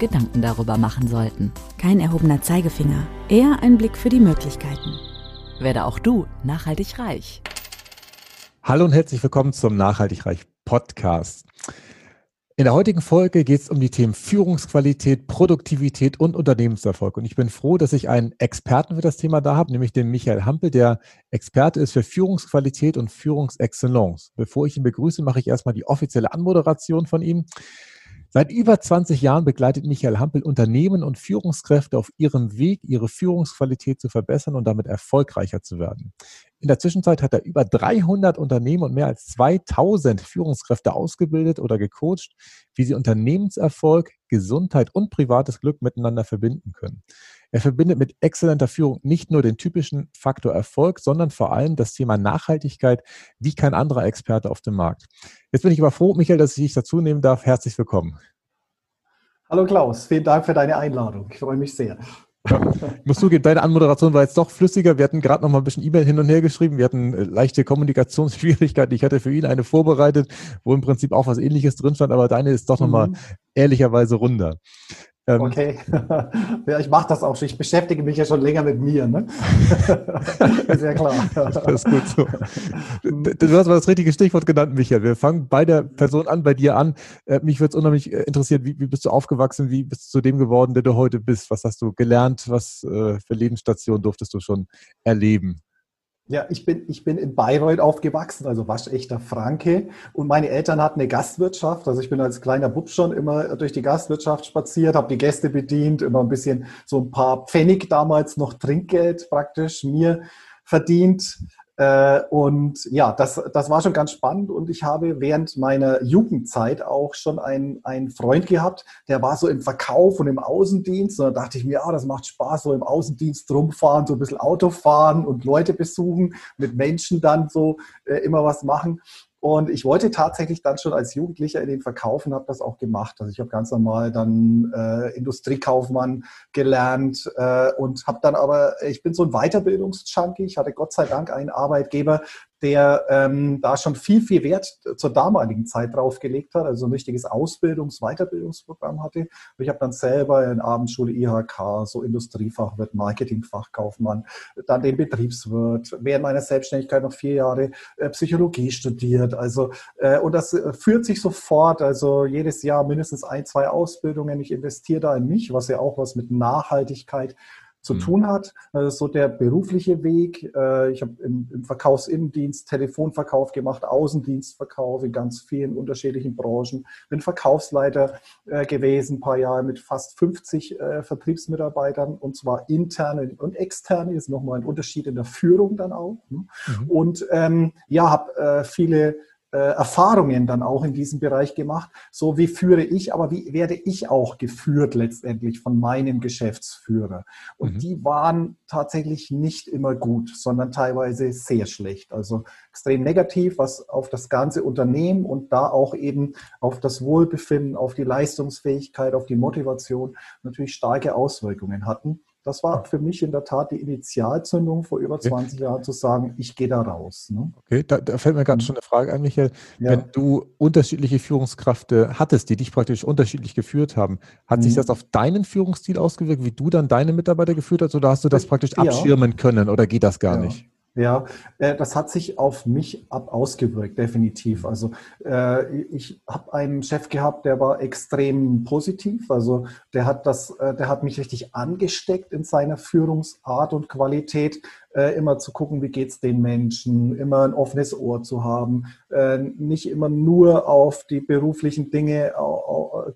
Gedanken darüber machen sollten. Kein erhobener Zeigefinger, eher ein Blick für die Möglichkeiten. Werde auch du nachhaltig reich. Hallo und herzlich willkommen zum Nachhaltig Reich Podcast. In der heutigen Folge geht es um die Themen Führungsqualität, Produktivität und Unternehmenserfolg. Und ich bin froh, dass ich einen Experten für das Thema da habe, nämlich den Michael Hampel, der Experte ist für Führungsqualität und Führungsexcellence. Bevor ich ihn begrüße, mache ich erstmal die offizielle Anmoderation von ihm. Seit über 20 Jahren begleitet Michael Hampel Unternehmen und Führungskräfte auf ihrem Weg, ihre Führungsqualität zu verbessern und damit erfolgreicher zu werden. In der Zwischenzeit hat er über 300 Unternehmen und mehr als 2000 Führungskräfte ausgebildet oder gecoacht, wie sie Unternehmenserfolg, Gesundheit und privates Glück miteinander verbinden können. Er verbindet mit exzellenter Führung nicht nur den typischen Faktor Erfolg, sondern vor allem das Thema Nachhaltigkeit wie kein anderer Experte auf dem Markt. Jetzt bin ich aber froh, Michael, dass ich dich dazu nehmen darf. Herzlich willkommen. Hallo Klaus, vielen Dank für deine Einladung. Ich freue mich sehr. Ja, ich muss zugeben, deine Anmoderation war jetzt doch flüssiger. Wir hatten gerade noch mal ein bisschen E-Mail hin und her geschrieben. Wir hatten äh, leichte Kommunikationsschwierigkeiten. Ich hatte für ihn eine vorbereitet, wo im Prinzip auch was ähnliches drin stand, aber deine ist doch mhm. noch mal ehrlicherweise runder. Ähm, okay, ja, ich mache das auch schon. Ich beschäftige mich ja schon länger mit mir. Ne? ist ja klar. Das ist gut so. Du hast mal das richtige Stichwort genannt, Michael. Wir fangen bei der Person an, bei dir an. Äh, mich würde es unheimlich äh, interessieren, wie, wie, bist du aufgewachsen? Wie bist du zu dem geworden, der du heute bist? Was hast du gelernt? Was äh, für Lebensstationen durftest du schon erleben? Ja, ich bin, ich bin in Bayreuth aufgewachsen, also waschechter Franke. Und meine Eltern hatten eine Gastwirtschaft. Also ich bin als kleiner Bub schon immer durch die Gastwirtschaft spaziert, habe die Gäste bedient, immer ein bisschen so ein paar Pfennig damals noch Trinkgeld praktisch mir verdient. Äh, und ja, das, das war schon ganz spannend und ich habe während meiner Jugendzeit auch schon einen, einen Freund gehabt, der war so im Verkauf und im Außendienst und da dachte ich mir, ah, das macht Spaß, so im Außendienst rumfahren, so ein bisschen Auto fahren und Leute besuchen, mit Menschen dann so äh, immer was machen. Und ich wollte tatsächlich dann schon als Jugendlicher in den Verkauf und habe das auch gemacht. Also ich habe ganz normal dann äh, Industriekaufmann gelernt äh, und habe dann aber, ich bin so ein Weiterbildungsjunkie. Ich hatte Gott sei Dank einen Arbeitgeber, der ähm, da schon viel, viel Wert zur damaligen Zeit draufgelegt hat, also ein richtiges Ausbildungs-, Weiterbildungsprogramm hatte. ich habe dann selber in Abendschule IHK, so Industriefachwirt, Marketingfachkaufmann, dann den Betriebswirt, während meiner Selbstständigkeit noch vier Jahre äh, Psychologie studiert. Also, äh, und das äh, führt sich sofort, also jedes Jahr mindestens ein, zwei Ausbildungen. Ich investiere da in mich, was ja auch was mit Nachhaltigkeit zu mhm. tun hat. So der berufliche Weg. Äh, ich habe im, im Verkaufsinnendienst Telefonverkauf gemacht, Außendienstverkauf in ganz vielen unterschiedlichen Branchen. Bin Verkaufsleiter äh, gewesen, ein paar Jahre mit fast 50 äh, Vertriebsmitarbeitern und zwar interne und externe. Ist nochmal ein Unterschied in der Führung dann auch. Ne? Mhm. Und ähm, ja, habe viele äh, Erfahrungen dann auch in diesem Bereich gemacht. So wie führe ich, aber wie werde ich auch geführt letztendlich von meinem Geschäftsführer? Und mhm. die waren tatsächlich nicht immer gut, sondern teilweise sehr schlecht. Also extrem negativ, was auf das ganze Unternehmen und da auch eben auf das Wohlbefinden, auf die Leistungsfähigkeit, auf die Motivation natürlich starke Auswirkungen hatten. Das war für mich in der Tat die Initialzündung vor über 20 okay. Jahren zu sagen, ich gehe da raus. Ne? Okay, da, da, fällt mir gerade mhm. schon eine Frage ein, Michael. Ja. Wenn du unterschiedliche Führungskräfte hattest, die dich praktisch unterschiedlich geführt haben, hat mhm. sich das auf deinen Führungsstil ausgewirkt, wie du dann deine Mitarbeiter geführt hast, oder hast du das praktisch ja. abschirmen können oder geht das gar ja. nicht? Ja, äh, das hat sich auf mich ab ausgewirkt, definitiv. Also äh, ich habe einen Chef gehabt, der war extrem positiv. Also der hat das, äh, der hat mich richtig angesteckt in seiner Führungsart und Qualität, immer zu gucken, wie geht's den Menschen, immer ein offenes Ohr zu haben, nicht immer nur auf die beruflichen Dinge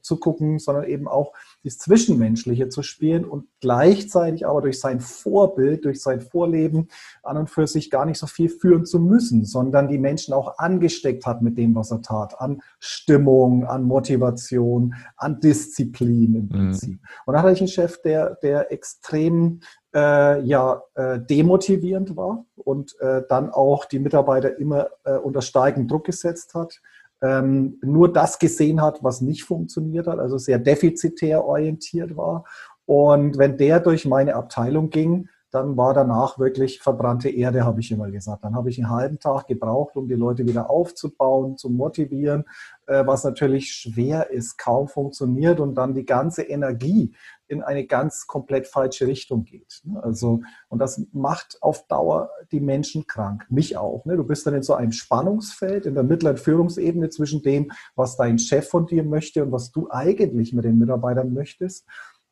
zu gucken, sondern eben auch das Zwischenmenschliche zu spielen und gleichzeitig aber durch sein Vorbild, durch sein Vorleben an und für sich gar nicht so viel führen zu müssen, sondern die Menschen auch angesteckt hat mit dem, was er tat, an Stimmung, an Motivation, an Disziplin im mhm. Prinzip. Mhm. Und da hatte ich einen Chef, der, der extrem äh, ja äh, demotivierend war und äh, dann auch die Mitarbeiter immer äh, unter steigenden Druck gesetzt hat, ähm, nur das gesehen hat, was nicht funktioniert hat, also sehr defizitär orientiert war. Und wenn der durch meine Abteilung ging, dann war danach wirklich verbrannte Erde, habe ich immer gesagt. Dann habe ich einen halben Tag gebraucht, um die Leute wieder aufzubauen, zu motivieren, äh, was natürlich schwer ist, kaum funktioniert und dann die ganze Energie in eine ganz komplett falsche Richtung geht. Ne? Also, und das macht auf Dauer die Menschen krank, mich auch. Ne? Du bist dann in so einem Spannungsfeld in der mittleren Führungsebene zwischen dem, was dein Chef von dir möchte und was du eigentlich mit den Mitarbeitern möchtest.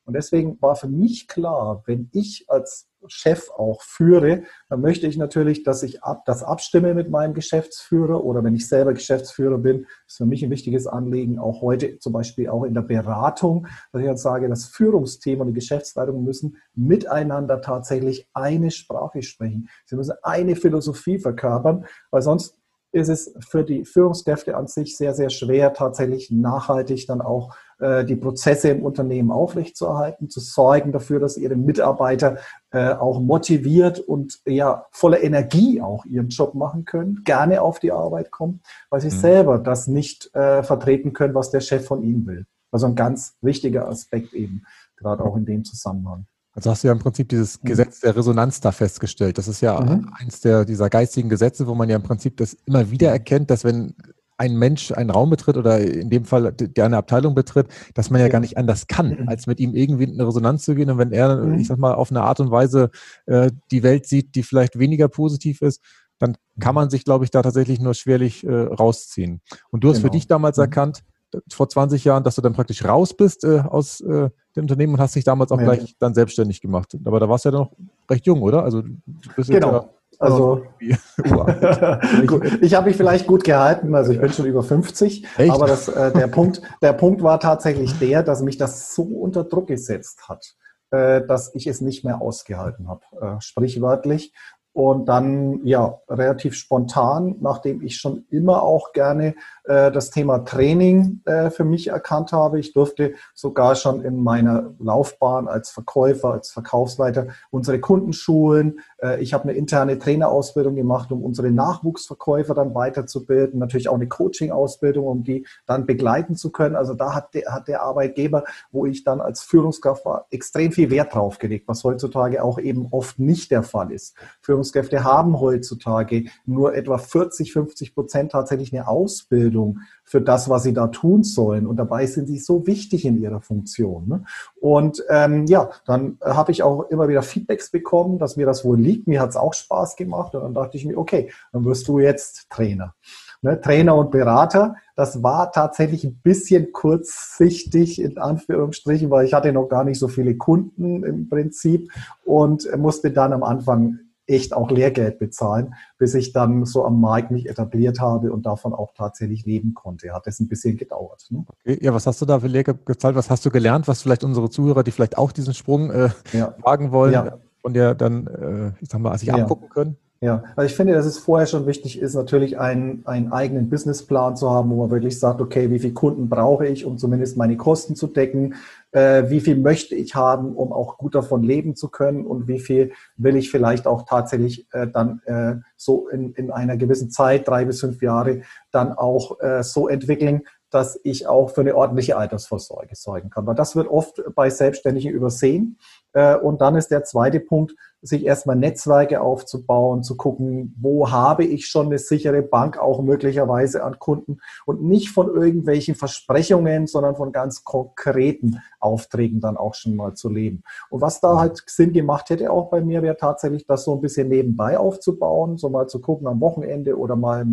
Und deswegen war für mich klar, wenn ich als Chef auch führe, dann möchte ich natürlich, dass ich ab, das abstimme mit meinem Geschäftsführer oder wenn ich selber Geschäftsführer bin, ist für mich ein wichtiges Anliegen, auch heute zum Beispiel auch in der Beratung, dass ich dann sage, das Führungsthema und die Geschäftsleitung müssen miteinander tatsächlich eine Sprache sprechen. Sie müssen eine Philosophie verkörpern, weil sonst ist es für die Führungskräfte an sich sehr, sehr schwer, tatsächlich nachhaltig dann auch äh, die Prozesse im Unternehmen aufrechtzuerhalten, zu sorgen dafür, dass ihre Mitarbeiter äh, auch motiviert und ja voller Energie auch ihren Job machen können, gerne auf die Arbeit kommen, weil sie mhm. selber das nicht äh, vertreten können, was der Chef von ihnen will. Also ein ganz wichtiger Aspekt eben, gerade auch in dem Zusammenhang. Also hast du ja im Prinzip dieses mhm. Gesetz der Resonanz da festgestellt. Das ist ja mhm. eins der, dieser geistigen Gesetze, wo man ja im Prinzip das immer wieder erkennt, dass wenn ein Mensch einen Raum betritt oder in dem Fall der eine Abteilung betritt, dass man ja, ja. gar nicht anders kann, mhm. als mit ihm irgendwie in eine Resonanz zu gehen. Und wenn er, mhm. ich sag mal, auf eine Art und Weise äh, die Welt sieht, die vielleicht weniger positiv ist, dann kann man sich, glaube ich, da tatsächlich nur schwerlich äh, rausziehen. Und du hast genau. für dich damals mhm. erkannt, vor 20 Jahren, dass du dann praktisch raus bist äh, aus äh, dem Unternehmen und hast dich damals auch ja. gleich dann selbstständig gemacht. Aber da warst du ja noch recht jung, oder? Also du bist genau. Ja also ich habe mich vielleicht gut gehalten, also ich bin schon über 50, Echt? aber das, äh, der, Punkt, der Punkt war tatsächlich der, dass mich das so unter Druck gesetzt hat, äh, dass ich es nicht mehr ausgehalten habe, äh, sprichwörtlich. Und dann, ja, relativ spontan, nachdem ich schon immer auch gerne äh, das Thema Training äh, für mich erkannt habe. Ich durfte sogar schon in meiner Laufbahn als Verkäufer, als Verkaufsleiter unsere Kunden schulen. Äh, ich habe eine interne Trainerausbildung gemacht, um unsere Nachwuchsverkäufer dann weiterzubilden. Natürlich auch eine Coaching-Ausbildung, um die dann begleiten zu können. Also da hat der, hat der Arbeitgeber, wo ich dann als Führungskraft war, extrem viel Wert drauf gelegt, was heutzutage auch eben oft nicht der Fall ist. Führungskräfte haben heutzutage nur etwa 40, 50 Prozent tatsächlich eine Ausbildung für das, was sie da tun sollen. Und dabei sind sie so wichtig in ihrer Funktion. Ne? Und ähm, ja, dann habe ich auch immer wieder Feedbacks bekommen, dass mir das wohl liegt. Mir hat es auch Spaß gemacht. Und dann dachte ich mir, okay, dann wirst du jetzt Trainer. Ne, Trainer und Berater. Das war tatsächlich ein bisschen kurzsichtig in Anführungsstrichen, weil ich hatte noch gar nicht so viele Kunden im Prinzip und musste dann am Anfang echt auch Lehrgeld bezahlen, bis ich dann so am Markt mich etabliert habe und davon auch tatsächlich leben konnte. Hat es ein bisschen gedauert. Ne? Okay. Ja, was hast du da für Lehrgeld gezahlt? Was hast du gelernt, was vielleicht unsere Zuhörer, die vielleicht auch diesen Sprung äh, ja. wagen wollen, ja. Von dir dann, äh, ich sag mal, sich ja. abgucken können? Ja, also ich finde, dass es vorher schon wichtig ist, natürlich einen, einen eigenen Businessplan zu haben, wo man wirklich sagt, okay, wie viele Kunden brauche ich, um zumindest meine Kosten zu decken? Äh, wie viel möchte ich haben, um auch gut davon leben zu können? Und wie viel will ich vielleicht auch tatsächlich äh, dann äh, so in, in einer gewissen Zeit, drei bis fünf Jahre, dann auch äh, so entwickeln, dass ich auch für eine ordentliche Altersvorsorge sorgen kann. Weil das wird oft bei Selbstständigen übersehen. Äh, und dann ist der zweite Punkt, sich erstmal Netzwerke aufzubauen, zu gucken, wo habe ich schon eine sichere Bank auch möglicherweise an Kunden und nicht von irgendwelchen Versprechungen, sondern von ganz konkreten Aufträgen dann auch schon mal zu leben. Und was da halt Sinn gemacht hätte auch bei mir, wäre tatsächlich das so ein bisschen nebenbei aufzubauen, so mal zu gucken am Wochenende oder mal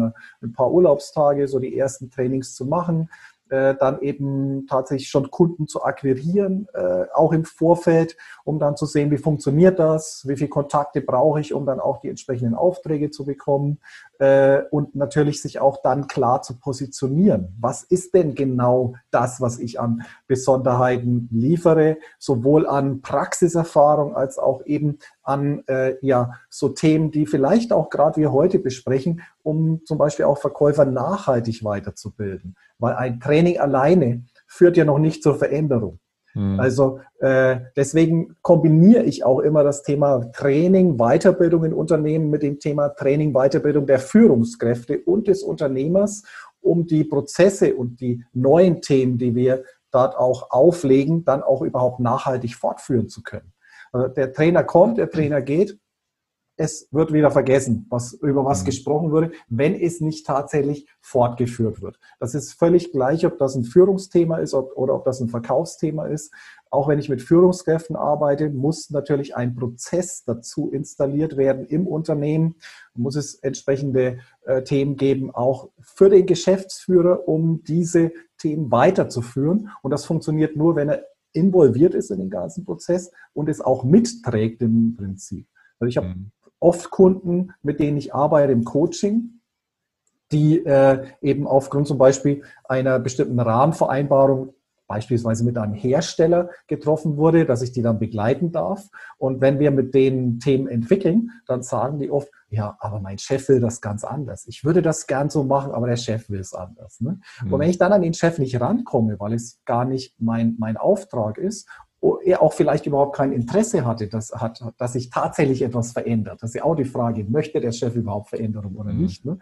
ein paar Urlaubstage, so die ersten Trainings zu machen äh, dann eben tatsächlich schon Kunden zu akquirieren, äh, auch im Vorfeld, um dann zu sehen, wie funktioniert das, wie viele Kontakte brauche ich, um dann auch die entsprechenden Aufträge zu bekommen äh, und natürlich sich auch dann klar zu positionieren. Was ist denn genau das, was ich an Besonderheiten liefere, sowohl an Praxiserfahrung als auch eben an äh, ja, so Themen, die vielleicht auch gerade wir heute besprechen, um zum Beispiel auch Verkäufer nachhaltig weiterzubilden. Weil ein Training alleine führt ja noch nicht zur Veränderung. Mhm. Also äh, deswegen kombiniere ich auch immer das Thema Training, Weiterbildung in Unternehmen mit dem Thema Training, Weiterbildung der Führungskräfte und des Unternehmers, um die Prozesse und die neuen Themen, die wir dort auch auflegen, dann auch überhaupt nachhaltig fortführen zu können. Also der Trainer kommt, der Trainer geht, es wird wieder vergessen, was, über was mhm. gesprochen wurde, wenn es nicht tatsächlich fortgeführt wird. Das ist völlig gleich, ob das ein Führungsthema ist ob, oder ob das ein Verkaufsthema ist. Auch wenn ich mit Führungskräften arbeite, muss natürlich ein Prozess dazu installiert werden im Unternehmen. Muss es entsprechende äh, Themen geben, auch für den Geschäftsführer, um diese Themen weiterzuführen. Und das funktioniert nur, wenn er involviert ist in den ganzen Prozess und es auch mitträgt im Prinzip. Also ich habe mhm oft Kunden, mit denen ich arbeite im Coaching, die äh, eben aufgrund zum Beispiel einer bestimmten Rahmenvereinbarung beispielsweise mit einem Hersteller getroffen wurde, dass ich die dann begleiten darf. Und wenn wir mit den Themen entwickeln, dann sagen die oft, ja, aber mein Chef will das ganz anders. Ich würde das gern so machen, aber der Chef will es anders. Ne? Mhm. Und wenn ich dann an den Chef nicht rankomme, weil es gar nicht mein, mein Auftrag ist er auch vielleicht überhaupt kein Interesse hatte, dass, hat, dass sich tatsächlich etwas verändert. Das ist ja auch die Frage, möchte der Chef überhaupt Veränderung oder mhm. nicht? Ne?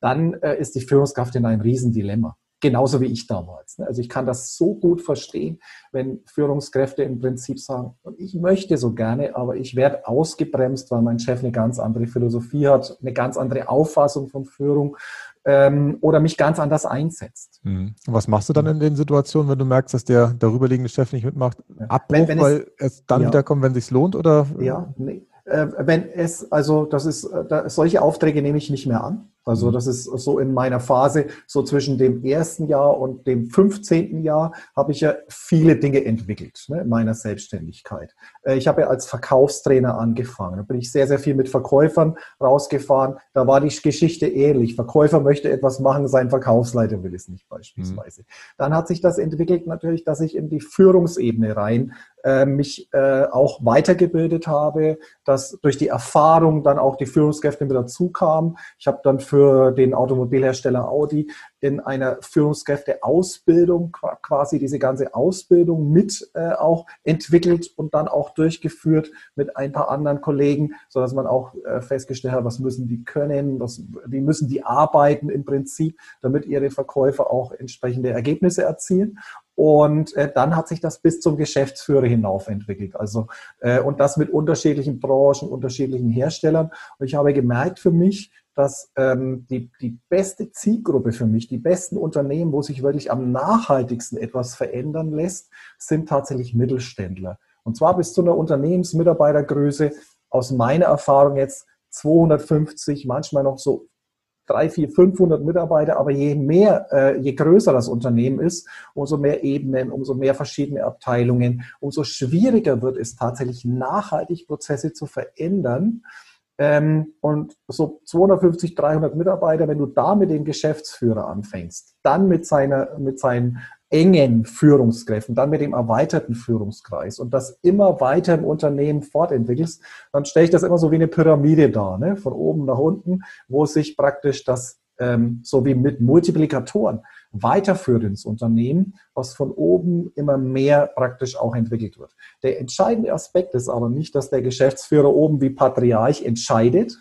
Dann äh, ist die Führungskraft in einem Riesendilemma. Genauso wie ich damals. Ne? Also ich kann das so gut verstehen, wenn Führungskräfte im Prinzip sagen, ich möchte so gerne, aber ich werde ausgebremst, weil mein Chef eine ganz andere Philosophie hat, eine ganz andere Auffassung von Führung ähm, oder mich ganz anders einsetzt. Mhm. Was machst du dann in den Situationen, wenn du merkst, dass der darüberliegende Chef nicht mitmacht? Abbruch, wenn, wenn weil es, es dann ja. wiederkommt, wenn es sich lohnt? Oder? Ja, nee. Äh, wenn es, also das ist, äh, da, solche Aufträge nehme ich nicht mehr an. Also mhm. das ist so in meiner Phase, so zwischen dem ersten Jahr und dem 15. Jahr habe ich ja viele Dinge entwickelt ne, in meiner Selbstständigkeit. Äh, ich habe ja als Verkaufstrainer angefangen. Da bin ich sehr, sehr viel mit Verkäufern rausgefahren. Da war die Geschichte ähnlich. Verkäufer möchte etwas machen, sein Verkaufsleiter will es nicht beispielsweise. Mhm. Dann hat sich das entwickelt natürlich, dass ich in die Führungsebene rein äh, mich äh, auch weitergebildet habe, dass durch die Erfahrung dann auch die Führungskräfte mit dazu kamen. Ich habe dann für den Automobilhersteller Audi in einer Führungskräfteausbildung quasi diese ganze Ausbildung mit äh, auch entwickelt und dann auch durchgeführt mit ein paar anderen Kollegen, so dass man auch äh, festgestellt hat, was müssen die können, was, wie müssen die arbeiten im Prinzip, damit ihre Verkäufer auch entsprechende Ergebnisse erzielen. Und äh, dann hat sich das bis zum Geschäftsführer hinauf entwickelt. Also, äh, und das mit unterschiedlichen Branchen, unterschiedlichen Herstellern. Und ich habe gemerkt für mich, dass ähm, die, die beste Zielgruppe für mich, die besten Unternehmen, wo sich wirklich am nachhaltigsten etwas verändern lässt, sind tatsächlich Mittelständler. Und zwar bis zu einer Unternehmensmitarbeitergröße, aus meiner Erfahrung jetzt 250, manchmal noch so 3, 4, 500 Mitarbeiter, aber je mehr, äh, je größer das Unternehmen ist, umso mehr Ebenen, umso mehr verschiedene Abteilungen, umso schwieriger wird es tatsächlich nachhaltig Prozesse zu verändern ähm, und so 250, 300 Mitarbeiter, wenn du da mit dem Geschäftsführer anfängst, dann mit, seiner, mit seinen engen Führungskräften, dann mit dem erweiterten Führungskreis und das immer weiter im Unternehmen fortentwickelst, dann stelle ich das immer so wie eine Pyramide dar, ne? von oben nach unten, wo sich praktisch das ähm, so wie mit Multiplikatoren weiterführt ins Unternehmen, was von oben immer mehr praktisch auch entwickelt wird. Der entscheidende Aspekt ist aber nicht, dass der Geschäftsführer oben wie Patriarch entscheidet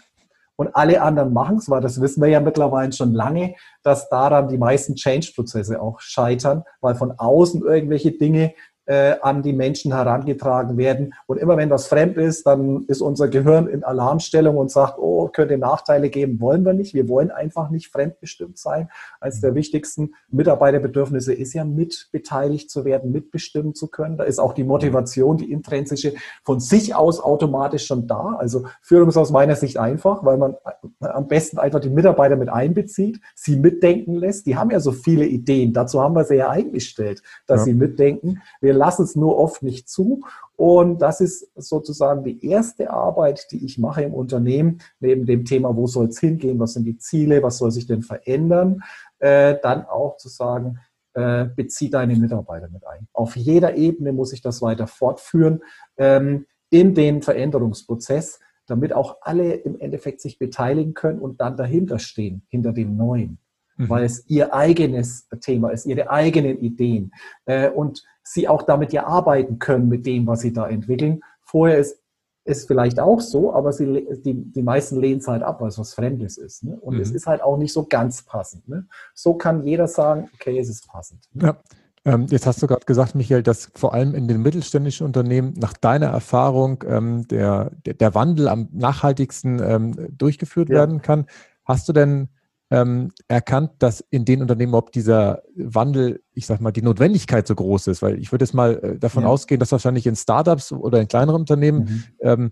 und alle anderen machen es, weil das wissen wir ja mittlerweile schon lange, dass daran die meisten Change-Prozesse auch scheitern, weil von außen irgendwelche Dinge äh, an die Menschen herangetragen werden. Und immer wenn was fremd ist, dann ist unser Gehirn in Alarmstellung und sagt, oh, könnte Nachteile geben, wollen wir nicht. Wir wollen einfach nicht fremdbestimmt sein. Eines der wichtigsten Mitarbeiterbedürfnisse ist ja mitbeteiligt zu werden, mitbestimmen zu können. Da ist auch die Motivation, die intrinsische von sich aus automatisch schon da. Also Führung ist aus meiner Sicht einfach, weil man am besten einfach die Mitarbeiter mit einbezieht, sie mitdenken lässt. Die haben ja so viele Ideen. Dazu haben wir sie ja eingestellt, dass ja. sie mitdenken. Wir wir lassen es nur oft nicht zu. Und das ist sozusagen die erste Arbeit, die ich mache im Unternehmen, neben dem Thema, wo soll es hingehen, was sind die Ziele, was soll sich denn verändern, äh, dann auch zu sagen, äh, bezieh deine Mitarbeiter mit ein. Auf jeder Ebene muss ich das weiter fortführen ähm, in den Veränderungsprozess, damit auch alle im Endeffekt sich beteiligen können und dann dahinter stehen, hinter dem Neuen. Mhm. Weil es ihr eigenes Thema ist, ihre eigenen Ideen. Äh, und sie auch damit ja arbeiten können mit dem, was sie da entwickeln. Vorher ist es vielleicht auch so, aber sie, die, die meisten lehnen es halt ab, weil es was Fremdes ist. Ne? Und mhm. es ist halt auch nicht so ganz passend. Ne? So kann jeder sagen, okay, es ist passend. Ne? Ja. Ähm, jetzt hast du gerade gesagt, Michael, dass vor allem in den mittelständischen Unternehmen nach deiner Erfahrung ähm, der, der, der, Wandel am nachhaltigsten ähm, durchgeführt ja. werden kann. Hast du denn ähm, erkannt, dass in den Unternehmen ob dieser Wandel, ich sag mal, die Notwendigkeit so groß ist? Weil ich würde jetzt mal äh, davon ja. ausgehen, dass wahrscheinlich in Startups oder in kleineren Unternehmen, mhm. ähm,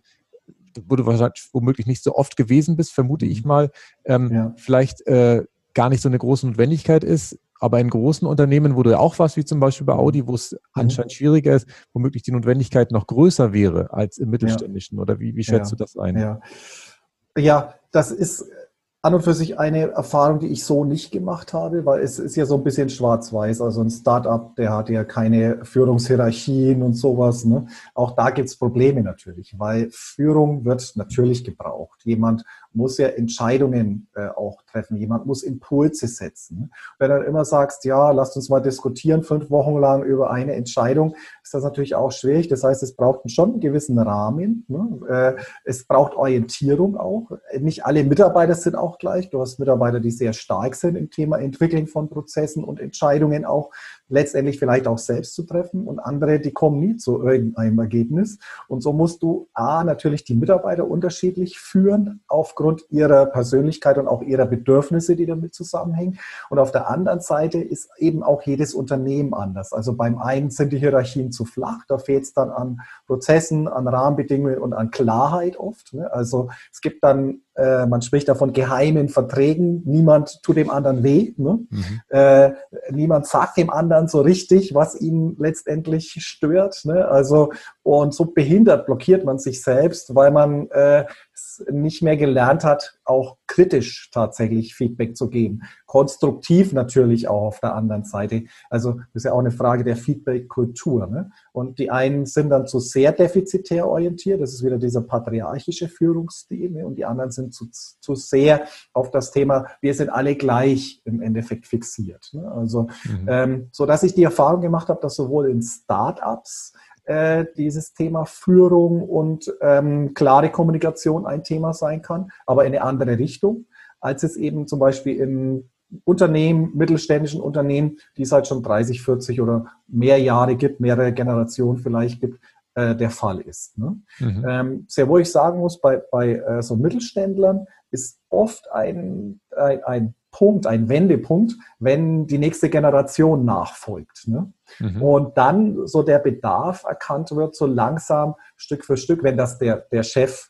wo du wahrscheinlich womöglich nicht so oft gewesen bist, vermute mhm. ich mal, ähm, ja. vielleicht äh, gar nicht so eine große Notwendigkeit ist. Aber in großen Unternehmen, wo du ja auch warst, wie zum Beispiel bei Audi, wo es mhm. anscheinend schwieriger ist, womöglich die Notwendigkeit noch größer wäre als im mittelständischen. Ja. Oder wie, wie schätzt du das ein? Ja. ja, das ist an und für sich eine Erfahrung, die ich so nicht gemacht habe, weil es ist ja so ein bisschen schwarz-weiß. Also ein Startup, der hat ja keine Führungshierarchien und sowas. Ne? Auch da gibt es Probleme natürlich, weil Führung wird natürlich gebraucht. Jemand muss ja Entscheidungen äh, auch treffen. Jemand muss Impulse setzen. Wenn du dann immer sagst, ja, lasst uns mal diskutieren, fünf Wochen lang über eine Entscheidung, ist das natürlich auch schwierig. Das heißt, es braucht schon einen gewissen Rahmen. Ne? Äh, es braucht Orientierung auch. Nicht alle Mitarbeiter sind auch gleich. Du hast Mitarbeiter, die sehr stark sind im Thema Entwickeln von Prozessen und Entscheidungen auch letztendlich vielleicht auch selbst zu treffen und andere, die kommen nie zu irgendeinem Ergebnis. Und so musst du A, natürlich die Mitarbeiter unterschiedlich führen aufgrund ihrer Persönlichkeit und auch ihrer Bedürfnisse, die damit zusammenhängen. Und auf der anderen Seite ist eben auch jedes Unternehmen anders. Also beim einen sind die Hierarchien zu flach, da fehlt es dann an Prozessen, an Rahmenbedingungen und an Klarheit oft. Ne? Also es gibt dann äh, man spricht da von geheimen Verträgen. Niemand tut dem anderen weh. Ne? Mhm. Äh, niemand sagt dem anderen so richtig, was ihn letztendlich stört. Ne? Also, und so behindert, blockiert man sich selbst, weil man äh, nicht mehr gelernt hat, auch kritisch tatsächlich Feedback zu geben. Konstruktiv natürlich auch auf der anderen Seite. Also das ist ja auch eine Frage der Feedback-Kultur. Ne? Und die einen sind dann zu sehr defizitär orientiert, das ist wieder dieser patriarchische Führungsstil, ne? und die anderen sind zu, zu sehr auf das Thema, wir sind alle gleich im Endeffekt fixiert. Ne? Also mhm. ähm, so dass ich die Erfahrung gemacht habe, dass sowohl in Startups äh, dieses Thema Führung und ähm, klare Kommunikation ein Thema sein kann, aber in eine andere Richtung, als es eben zum Beispiel in Unternehmen, mittelständischen Unternehmen, die es halt schon 30, 40 oder mehr Jahre gibt, mehrere Generationen vielleicht gibt, äh, der Fall ist. Ne? Mhm. Ähm, sehr wohl ich sagen muss, bei, bei äh, so Mittelständlern ist oft ein, ein, ein Punkt, ein Wendepunkt, wenn die nächste Generation nachfolgt. Ne? Mhm. Und dann so der Bedarf erkannt wird, so langsam Stück für Stück, wenn das der, der Chef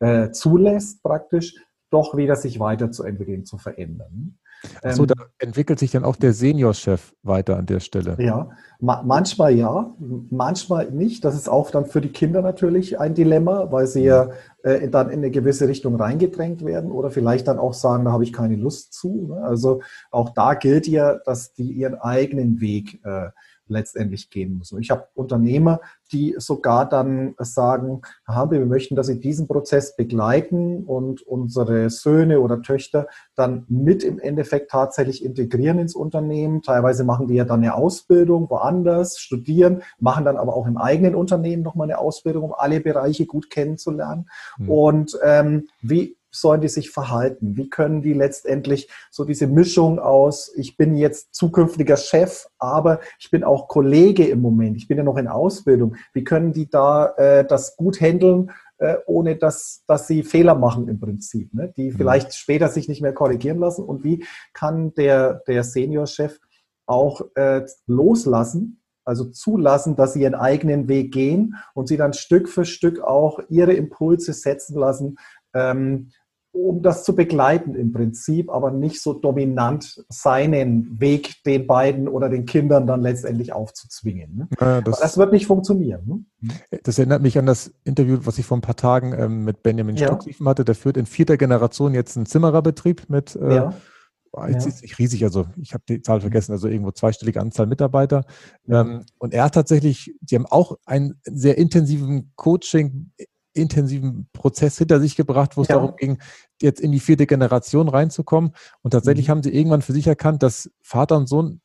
äh, zulässt, praktisch, doch wieder sich weiterzuentwickeln, zu verändern. Achso, ähm, da entwickelt sich dann auch der Seniorchef weiter an der Stelle. Ja, ma manchmal ja, manchmal nicht. Das ist auch dann für die Kinder natürlich ein Dilemma, weil sie ja äh, dann in eine gewisse Richtung reingedrängt werden oder vielleicht dann auch sagen, da habe ich keine Lust zu. Ne? Also auch da gilt ja, dass die ihren eigenen Weg äh, letztendlich gehen muss. Und ich habe Unternehmer, die sogar dann sagen, wir möchten, dass Sie diesen Prozess begleiten und unsere Söhne oder Töchter dann mit im Endeffekt tatsächlich integrieren ins Unternehmen. Teilweise machen die ja dann eine Ausbildung woanders, studieren, machen dann aber auch im eigenen Unternehmen nochmal eine Ausbildung, um alle Bereiche gut kennenzulernen. Mhm. Und ähm, wie sollen die sich verhalten? Wie können die letztendlich so diese Mischung aus, ich bin jetzt zukünftiger Chef, aber ich bin auch Kollege im Moment, ich bin ja noch in Ausbildung. Wie können die da äh, das gut handeln, äh, ohne dass, dass sie Fehler machen im Prinzip, ne? die mhm. vielleicht später sich nicht mehr korrigieren lassen? Und wie kann der, der Seniorchef auch äh, loslassen, also zulassen, dass sie ihren eigenen Weg gehen und sie dann Stück für Stück auch ihre Impulse setzen lassen, ähm, um das zu begleiten im Prinzip, aber nicht so dominant seinen Weg den beiden oder den Kindern dann letztendlich aufzuzwingen. Ne? Ja, das, das, wird nicht funktionieren. Ne? Das erinnert mich an das Interview, was ich vor ein paar Tagen ähm, mit Benjamin ja. Stuxiefen hatte. Der führt in vierter Generation jetzt einen Zimmererbetrieb mit äh, ja. Jetzt ja. ist nicht riesig, also ich habe die Zahl vergessen, also irgendwo zweistellige Anzahl Mitarbeiter. Ähm, und er hat tatsächlich, die haben auch einen sehr intensiven Coaching, intensiven Prozess hinter sich gebracht, wo es ja. darum ging, jetzt in die vierte Generation reinzukommen. Und tatsächlich mhm. haben sie irgendwann für sich erkannt, dass Vater und Sohn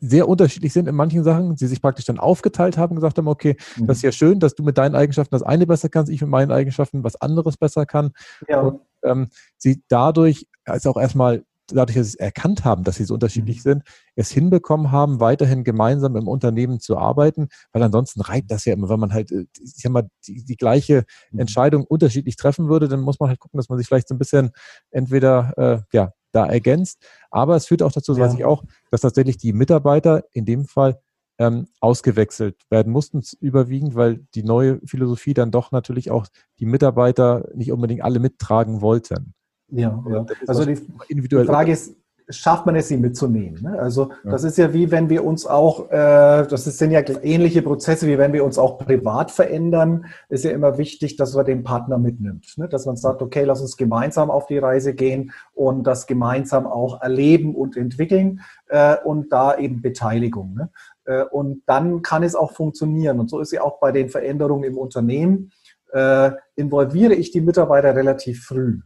sehr unterschiedlich sind in manchen Sachen, sie sich praktisch dann aufgeteilt haben, gesagt haben, okay, mhm. das ist ja schön, dass du mit deinen Eigenschaften das eine besser kannst, ich mit meinen Eigenschaften was anderes besser kann. Ja. Und ähm, sie dadurch als auch erstmal dadurch, dass sie es erkannt haben, dass sie so unterschiedlich mhm. sind, es hinbekommen haben, weiterhin gemeinsam im Unternehmen zu arbeiten, weil ansonsten reibt das ja immer, wenn man halt, äh, ich sag mal, die, die gleiche mhm. Entscheidung unterschiedlich treffen würde, dann muss man halt gucken, dass man sich vielleicht so ein bisschen entweder, äh, ja, da ergänzt. Aber es führt auch dazu, ja. weiß ich auch, dass tatsächlich die Mitarbeiter in dem Fall ähm, ausgewechselt werden mussten, überwiegend, weil die neue Philosophie dann doch natürlich auch die Mitarbeiter nicht unbedingt alle mittragen wollten. Ja, ja. also die, die Frage ist, schafft man es, sie mitzunehmen? Ne? Also ja. das ist ja wie wenn wir uns auch, äh, das sind ja ähnliche Prozesse, wie wenn wir uns auch privat verändern, ist ja immer wichtig, dass man den Partner mitnimmt. Ne? Dass man sagt, okay, lass uns gemeinsam auf die Reise gehen und das gemeinsam auch erleben und entwickeln äh, und da eben Beteiligung. Ne? Äh, und dann kann es auch funktionieren. Und so ist ja auch bei den Veränderungen im Unternehmen. Äh, involviere ich die Mitarbeiter relativ früh.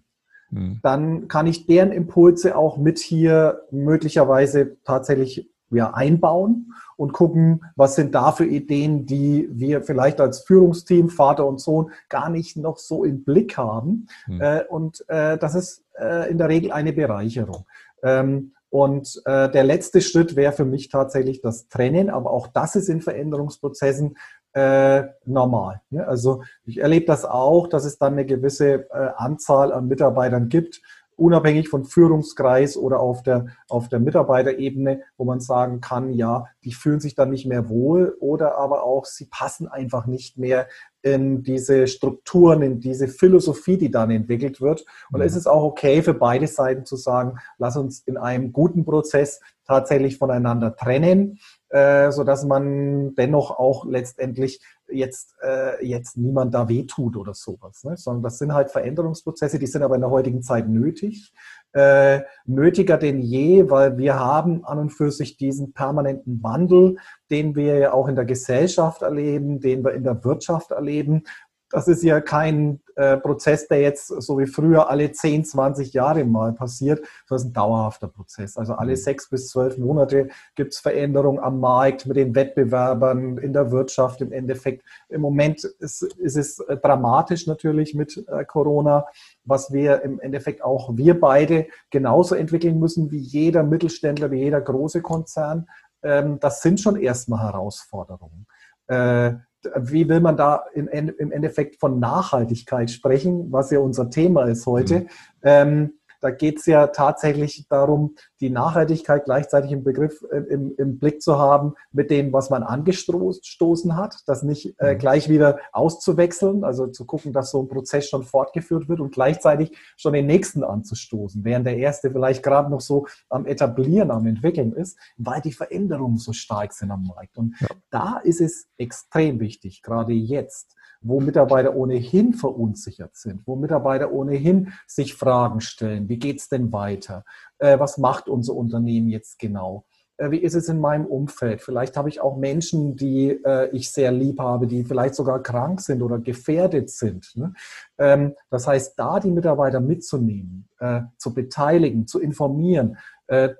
Mhm. dann kann ich deren Impulse auch mit hier möglicherweise tatsächlich ja, einbauen und gucken, was sind da für Ideen, die wir vielleicht als Führungsteam, Vater und Sohn, gar nicht noch so im Blick haben. Mhm. Äh, und äh, das ist äh, in der Regel eine Bereicherung. Ähm, und äh, der letzte Schritt wäre für mich tatsächlich das Trennen, aber auch das ist in Veränderungsprozessen äh, normal. Ne? Also ich erlebe das auch, dass es dann eine gewisse äh, Anzahl an Mitarbeitern gibt, unabhängig von Führungskreis oder auf der, auf der Mitarbeiterebene, wo man sagen kann, ja, die fühlen sich dann nicht mehr wohl oder aber auch, sie passen einfach nicht mehr in diese Strukturen, in diese Philosophie, die dann entwickelt wird. Und mhm. es ist auch okay für beide Seiten zu sagen, lass uns in einem guten Prozess tatsächlich voneinander trennen äh, so dass man dennoch auch letztendlich jetzt, äh, jetzt niemand da wehtut oder sowas. Ne? Sondern das sind halt Veränderungsprozesse, die sind aber in der heutigen Zeit nötig. Äh, nötiger denn je, weil wir haben an und für sich diesen permanenten Wandel, den wir ja auch in der Gesellschaft erleben, den wir in der Wirtschaft erleben, das ist ja kein äh, Prozess, der jetzt so wie früher alle 10, 20 Jahre mal passiert. Das ist ein dauerhafter Prozess. Also alle mhm. sechs bis zwölf Monate gibt es Veränderungen am Markt mit den Wettbewerbern in der Wirtschaft im Endeffekt. Im Moment ist, ist es äh, dramatisch natürlich mit äh, Corona, was wir im Endeffekt auch wir beide genauso entwickeln müssen wie jeder Mittelständler, wie jeder große Konzern. Ähm, das sind schon erstmal Herausforderungen. Äh, wie will man da im, Endeffekt von Nachhaltigkeit sprechen, was ja unser Thema ist heute. Mhm. Ähm, da geht es ja tatsächlich darum, die Nachhaltigkeit gleichzeitig im Begriff, im, im, Blick zu haben mit dem, was man angestoßen hat, das nicht äh, mhm. gleich wieder auszuwechseln, also zu gucken, dass so ein Prozess schon fortgeführt wird und gleichzeitig schon den nächsten anzustoßen, während der erste vielleicht gerade noch so am Etablieren, am Entwickeln ist, weil die Veränderungen so stark sind am Markt. Und ja. da ist es extrem wichtig, gerade jetzt, wo Mitarbeiter ohnehin verunsichert sind, wo Mitarbeiter ohnehin sich Fragen stellen, wie geht es denn weiter? Äh, was macht unser Unternehmen jetzt genau? Äh, wie ist es in meinem Umfeld? Vielleicht habe ich auch Menschen, die äh, ich sehr lieb habe, die vielleicht sogar krank sind oder gefährdet sind. Ne? Ähm, das heißt, da die Mitarbeiter mitzunehmen, äh, zu beteiligen, zu informieren, äh,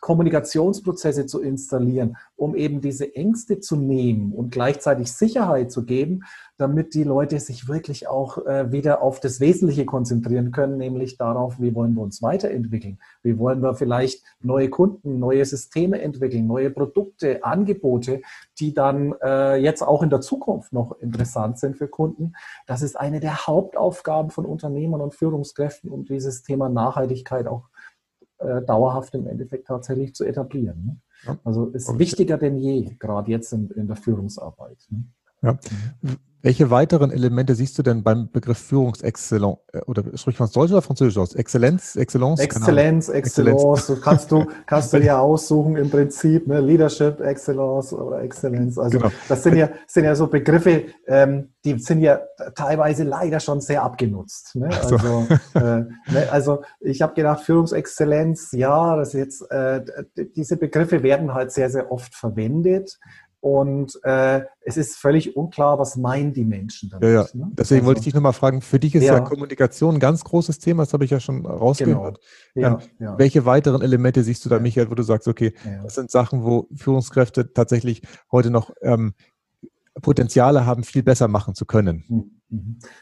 Kommunikationsprozesse zu installieren, um eben diese Ängste zu nehmen und gleichzeitig Sicherheit zu geben, damit die Leute sich wirklich auch äh, wieder auf das Wesentliche konzentrieren können, nämlich darauf, wie wollen wir uns weiterentwickeln, wie wollen wir vielleicht neue Kunden, neue Systeme entwickeln, neue Produkte, Angebote, die dann äh, jetzt auch in der Zukunft noch interessant sind für Kunden. Das ist eine der Hauptaufgaben von Unternehmern und Führungskräften, um dieses Thema Nachhaltigkeit auch äh, dauerhaft im Endeffekt tatsächlich zu etablieren. Ne? Ja. Also ist okay. wichtiger denn je, gerade jetzt in, in der Führungsarbeit. Ne? Ja. Mhm. Welche weiteren Elemente siehst du denn beim Begriff Führungsexzellenz? Äh, oder spricht man es Deutsch oder Französisch aus? Exzellenz, Exzellenz? Exzellenz, Exzellenz. Du kannst du, kannst du ja aussuchen im Prinzip, ne? Leadership, Exzellenz oder Exzellenz. Also genau. das sind ja, sind ja so Begriffe, ähm, die sind ja teilweise leider schon sehr abgenutzt. Ne? So. Also, äh, ne? also ich habe gedacht, Führungsexzellenz, ja, das ist jetzt, äh, diese Begriffe werden halt sehr, sehr oft verwendet. Und äh, es ist völlig unklar, was meinen die Menschen damit. Ja, ja. Ne? Deswegen also, wollte ich dich nochmal fragen, für dich ist ja. ja. Kommunikation ein ganz großes Thema, das habe ich ja schon rausgehört. Genau. Ähm, welche weiteren Elemente siehst du da, Michael, wo du sagst, okay, das sind Sachen, wo Führungskräfte tatsächlich heute noch ähm, Potenziale haben, viel besser machen zu können. Hm.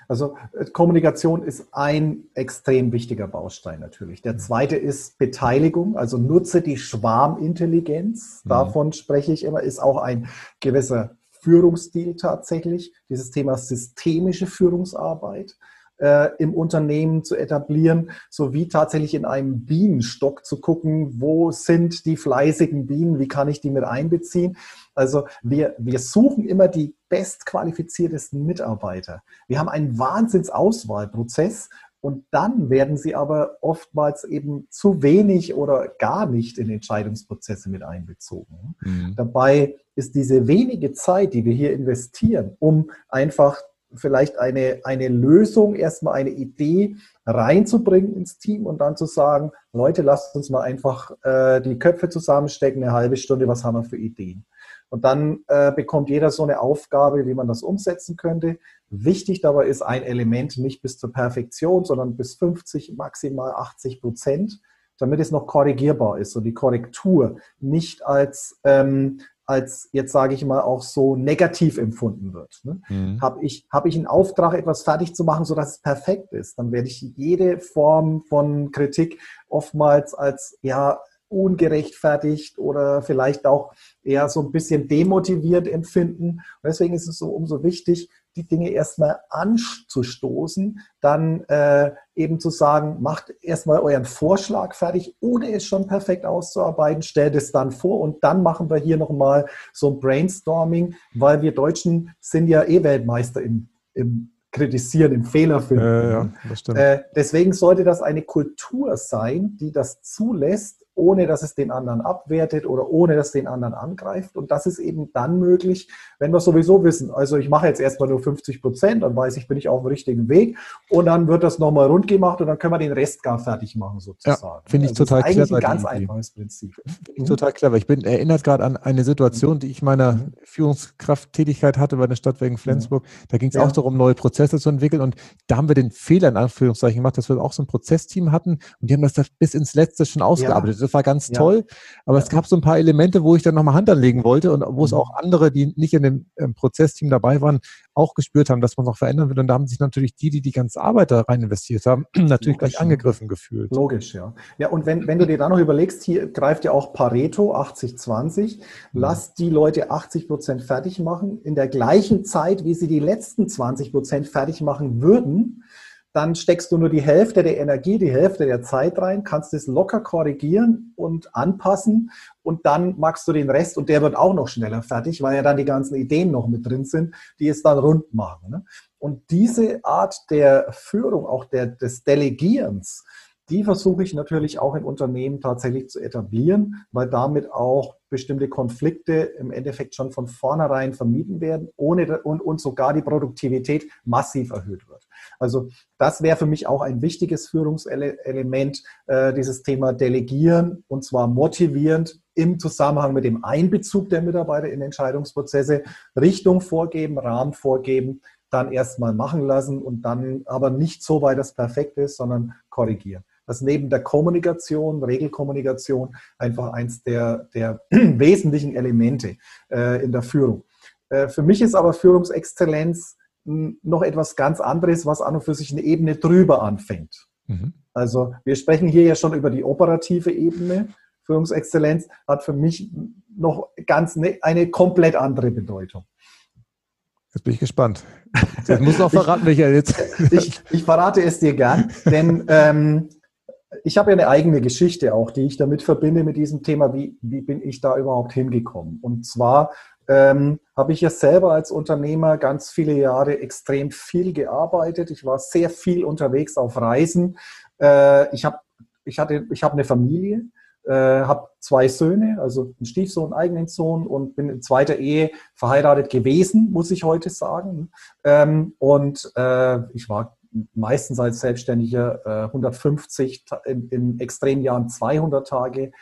Also äh, Kommunikation ist ein extrem wichtiger Baustein natürlich. Der zweite ist Beteiligung, also nutze die Schwarmintelligenz. Mhm. Davon spreche ich immer, ist auch ein gewisser Führungsstil tatsächlich. Dieses Thema systemische Führungsarbeit äh, im Unternehmen zu etablieren, sowie tatsächlich in einem Bienenstock zu gucken, wo sind die fleißigen Bienen, wie kann ich die mit einbeziehen. Also wir, wir suchen immer die bestqualifiziertesten Mitarbeiter. Wir haben einen Wahnsinnsauswahlprozess und dann werden sie aber oftmals eben zu wenig oder gar nicht in Entscheidungsprozesse mit einbezogen. Mhm. Dabei ist diese wenige Zeit, die wir hier investieren, um einfach vielleicht eine, eine Lösung, erstmal eine Idee reinzubringen ins Team und dann zu sagen, Leute, lasst uns mal einfach äh, die Köpfe zusammenstecken, eine halbe Stunde, was haben wir für Ideen? Und dann äh, bekommt jeder so eine Aufgabe, wie man das umsetzen könnte. Wichtig dabei ist ein Element nicht bis zur Perfektion, sondern bis 50, maximal 80 Prozent, damit es noch korrigierbar ist und die Korrektur nicht als ähm, als jetzt sage ich mal auch so negativ empfunden wird. Ne? Mhm. Habe ich, hab ich einen Auftrag, etwas fertig zu machen, sodass es perfekt ist, dann werde ich jede Form von Kritik oftmals als ja ungerechtfertigt oder vielleicht auch eher so ein bisschen demotiviert empfinden. Und deswegen ist es so umso wichtig, die Dinge erstmal anzustoßen, dann äh, eben zu sagen, macht erstmal euren Vorschlag fertig, ohne es schon perfekt auszuarbeiten, stellt es dann vor und dann machen wir hier nochmal so ein Brainstorming, weil wir Deutschen sind ja eh Weltmeister im, im kritisieren, im Fehler finden. Äh, ja, äh, deswegen sollte das eine Kultur sein, die das zulässt, ohne dass es den anderen abwertet oder ohne dass es den anderen angreift. Und das ist eben dann möglich, wenn wir sowieso wissen, also ich mache jetzt erstmal nur 50 Prozent, dann weiß ich, bin ich auf dem richtigen Weg und dann wird das nochmal rund gemacht und dann können wir den Rest gar fertig machen sozusagen. Ja, finde ich also total clever. Eigentlich ein ganz einfaches Prinzip. Finde ich total clever. Ich bin erinnert gerade an eine Situation, die ich meiner mhm. Führungskrafttätigkeit hatte bei der Stadtwerken Flensburg. Da ging es ja. auch darum, neue Prozesse zu entwickeln und da haben wir den Fehler in Anführungszeichen gemacht, dass wir auch so ein Prozessteam hatten und die haben das bis ins Letzte schon ausgearbeitet. Ja das war ganz ja. toll. Aber ja. es gab so ein paar Elemente, wo ich dann nochmal Hand anlegen wollte und wo es mhm. auch andere, die nicht in dem ähm, Prozessteam dabei waren, auch gespürt haben, dass man noch verändern will. Und da haben sich natürlich die, die die ganze Arbeit da rein investiert haben, natürlich Logisch, gleich angegriffen gefühlt. Logisch, ja. Ja, und wenn, wenn du dir da noch überlegst, hier greift ja auch Pareto 80-20, mhm. lass die Leute 80 Prozent fertig machen in der gleichen Zeit, wie sie die letzten 20 Prozent fertig machen würden dann steckst du nur die Hälfte der Energie, die Hälfte der Zeit rein, kannst es locker korrigieren und anpassen und dann machst du den Rest und der wird auch noch schneller fertig, weil ja dann die ganzen Ideen noch mit drin sind, die es dann rund machen. Ne? Und diese Art der Führung, auch der, des Delegierens, die versuche ich natürlich auch in Unternehmen tatsächlich zu etablieren, weil damit auch bestimmte Konflikte im Endeffekt schon von vornherein vermieden werden ohne, und, und sogar die Produktivität massiv erhöht wird. Also das wäre für mich auch ein wichtiges Führungselement, äh, dieses Thema Delegieren und zwar motivierend im Zusammenhang mit dem Einbezug der Mitarbeiter in Entscheidungsprozesse, Richtung vorgeben, Rahmen vorgeben, dann erstmal machen lassen und dann aber nicht so weit das perfekt ist, sondern korrigieren. Dass neben der Kommunikation, Regelkommunikation, einfach eins der, der wesentlichen Elemente äh, in der Führung. Äh, für mich ist aber Führungsexzellenz noch etwas ganz anderes, was an und für sich eine Ebene drüber anfängt. Mhm. Also wir sprechen hier ja schon über die operative Ebene. Führungsexzellenz hat für mich noch ganz eine, eine komplett andere Bedeutung. Jetzt bin ich gespannt. Jetzt musst du auch verraten, welcher jetzt. ich, ich verrate es dir gern, denn ähm, ich habe ja eine eigene Geschichte auch, die ich damit verbinde mit diesem Thema, wie, wie bin ich da überhaupt hingekommen? Und zwar ähm, habe ich ja selber als Unternehmer ganz viele Jahre extrem viel gearbeitet. Ich war sehr viel unterwegs auf Reisen. Äh, ich habe ich hatte, ich habe eine Familie, äh, habe zwei Söhne, also einen Stiefsohn, einen eigenen Sohn und bin in zweiter Ehe verheiratet gewesen, muss ich heute sagen. Ähm, und äh, ich war meistens als Selbstständiger äh, 150, in, in Extremjahren 200 Tage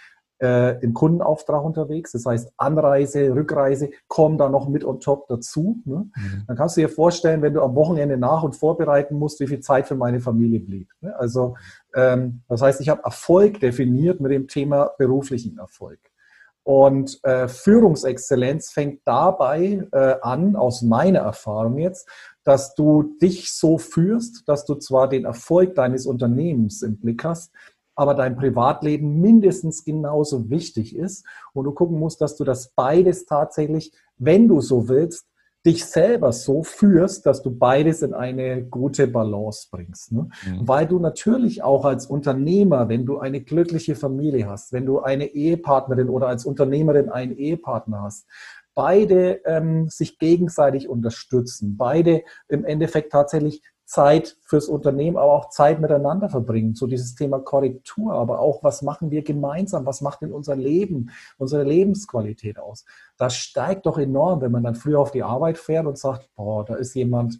äh, im Kundenauftrag unterwegs. Das heißt, Anreise, Rückreise kommen da noch mit on top dazu. Ne? Mhm. Dann kannst du dir vorstellen, wenn du am Wochenende nach- und vorbereiten musst, wie viel Zeit für meine Familie blieb. Ne? Also ähm, das heißt, ich habe Erfolg definiert mit dem Thema beruflichen Erfolg. Und äh, Führungsexzellenz fängt dabei äh, an, aus meiner Erfahrung jetzt, dass du dich so führst, dass du zwar den Erfolg deines Unternehmens im Blick hast, aber dein Privatleben mindestens genauso wichtig ist und du gucken musst, dass du das beides tatsächlich, wenn du so willst, dich selber so führst, dass du beides in eine gute Balance bringst. Ne? Mhm. Weil du natürlich auch als Unternehmer, wenn du eine glückliche Familie hast, wenn du eine Ehepartnerin oder als Unternehmerin einen Ehepartner hast, beide ähm, sich gegenseitig unterstützen, beide im Endeffekt tatsächlich Zeit fürs Unternehmen, aber auch Zeit miteinander verbringen. So dieses Thema Korrektur, aber auch, was machen wir gemeinsam? Was macht denn unser Leben, unsere Lebensqualität aus? Das steigt doch enorm, wenn man dann früher auf die Arbeit fährt und sagt, boah, da ist jemand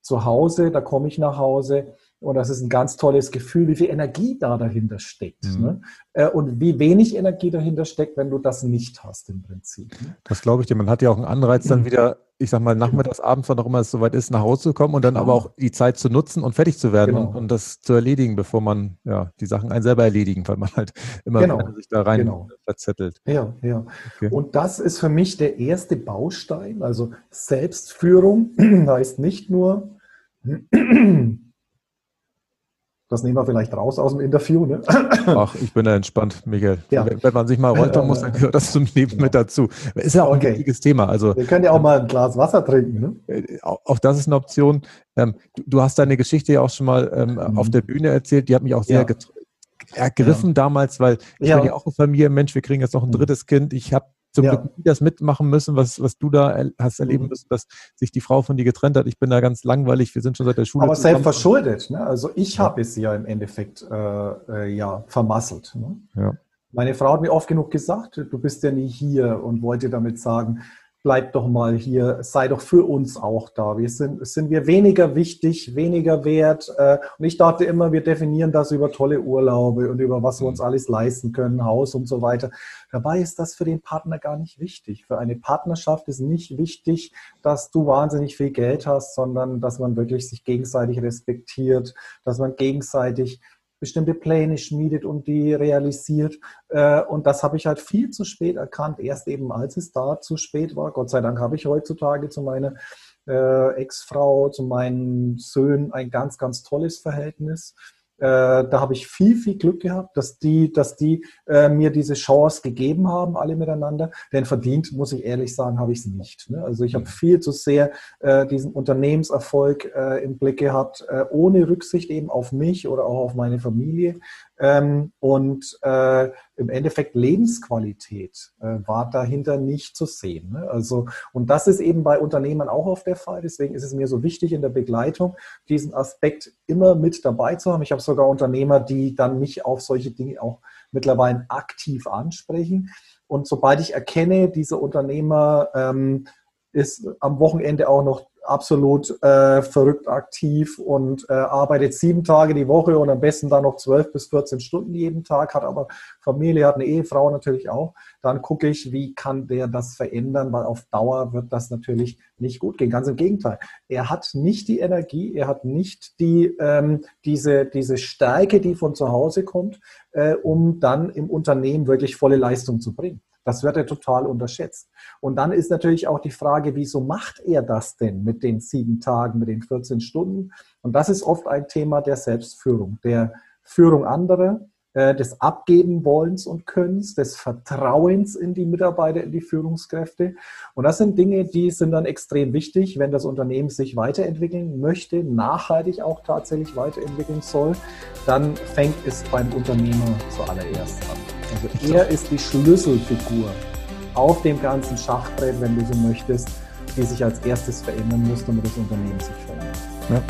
zu Hause, da komme ich nach Hause und das ist ein ganz tolles Gefühl, wie viel Energie da dahinter steckt. Mhm. Ne? Und wie wenig Energie dahinter steckt, wenn du das nicht hast im Prinzip. Ne? Das glaube ich dir. Man hat ja auch einen Anreiz, dann mhm. wieder, ich sag mal, nachmittags, abends, wann auch immer es soweit ist, nach Hause zu kommen und dann genau. aber auch die Zeit zu nutzen und fertig zu werden genau. und, und, das zu erledigen, bevor man ja die Sachen einen selber erledigen, weil man halt immer genau. sich da rein genau. verzettelt. Ja, ja. Okay. Und das ist für mich der erste Baustein. Also Selbstführung heißt nicht nur das nehmen wir vielleicht raus aus dem Interview. Ne? Ach, ich bin da entspannt, Michael. Ja. Wenn, man sich mal räuspern muss, dann gehört das zum Leben mit dazu. Ist ja auch okay. ein wichtiges Thema. Also, Wir können ja auch mal ein Glas Wasser trinken. Ne? Äh, auch das ist eine Option. Ähm, du, hast deine Geschichte ja auch schon mal ähm, mhm. auf der Bühne erzählt. Die hat mich auch sehr ja. ergriffen ja. damals, weil ich ja. bin ja auch ein Familienmensch. Wir kriegen jetzt noch ein mhm. drittes Kind. Ich habe zum ja. Glück das mitmachen müssen, was, was du da hast erleben mhm. müssen, dass sich die Frau von dir getrennt hat. Ich bin da ganz langweilig. Wir sind schon seit der Schule. Aber selbst verschuldet. Ne? Also ich ja. habe es ja im Endeffekt äh, äh, ja vermasselt. Ne? Ja. Meine Frau hat mir oft genug gesagt, du bist ja nie hier und wollte damit sagen, bleib doch mal hier, sei doch für uns auch da. Wir sind, sind wir weniger wichtig, weniger wert. Äh, und ich dachte immer, wir definieren das über tolle Urlaube und über was wir uns mhm. alles leisten können, Haus und so weiter. Dabei ist das für den Partner gar nicht wichtig. Für eine Partnerschaft ist nicht wichtig, dass du wahnsinnig viel Geld hast, sondern dass man wirklich sich gegenseitig respektiert, dass man gegenseitig bestimmte Pläne schmiedet und die realisiert. Äh, und das habe ich halt viel zu spät erkannt, erst eben als es da zu spät war. Gott sei Dank habe ich heutzutage zu meiner äh, Ex-Frau, zu meinen Söhnen ein ganz, ganz tolles Verhältnis. Äh, da habe ich viel, viel Glück gehabt, dass die, dass die äh, mir diese Chance gegeben haben, alle miteinander. Denn verdient, muss ich ehrlich sagen, habe ich es nicht. Ne? Also ich habe mhm. viel zu sehr äh, diesen Unternehmenserfolg äh, im Blick gehabt, äh, ohne Rücksicht eben auf mich oder auch auf meine Familie. Ähm, und äh, im Endeffekt Lebensqualität äh, war dahinter nicht zu sehen. Ne? Also, und das ist eben bei Unternehmern auch oft der Fall. Deswegen ist es mir so wichtig in der Begleitung, diesen Aspekt immer mit dabei zu haben. Ich habe sogar Unternehmer, die dann mich auf solche Dinge auch mittlerweile aktiv ansprechen. Und sobald ich erkenne, dieser Unternehmer ähm, ist am Wochenende auch noch absolut äh, verrückt aktiv und äh, arbeitet sieben Tage die Woche und am besten dann noch zwölf bis 14 Stunden jeden Tag, hat aber Familie, hat eine Ehefrau natürlich auch, dann gucke ich, wie kann der das verändern, weil auf Dauer wird das natürlich nicht gut gehen. Ganz im Gegenteil. Er hat nicht die Energie, er hat nicht die, ähm, diese, diese Stärke, die von zu Hause kommt, äh, um dann im Unternehmen wirklich volle Leistung zu bringen. Das wird er total unterschätzt. Und dann ist natürlich auch die Frage, wieso macht er das denn mit den sieben Tagen, mit den 14 Stunden? Und das ist oft ein Thema der Selbstführung, der Führung anderer, äh, des Abgeben wollens und Könnens, des Vertrauens in die Mitarbeiter, in die Führungskräfte. Und das sind Dinge, die sind dann extrem wichtig, wenn das Unternehmen sich weiterentwickeln möchte, nachhaltig auch tatsächlich weiterentwickeln soll, dann fängt es beim Unternehmer zuallererst an. Also er ist die Schlüsselfigur auf dem ganzen Schachbrett, wenn du so möchtest, die sich als erstes verändern muss, damit das Unternehmen sich verändert. Ja.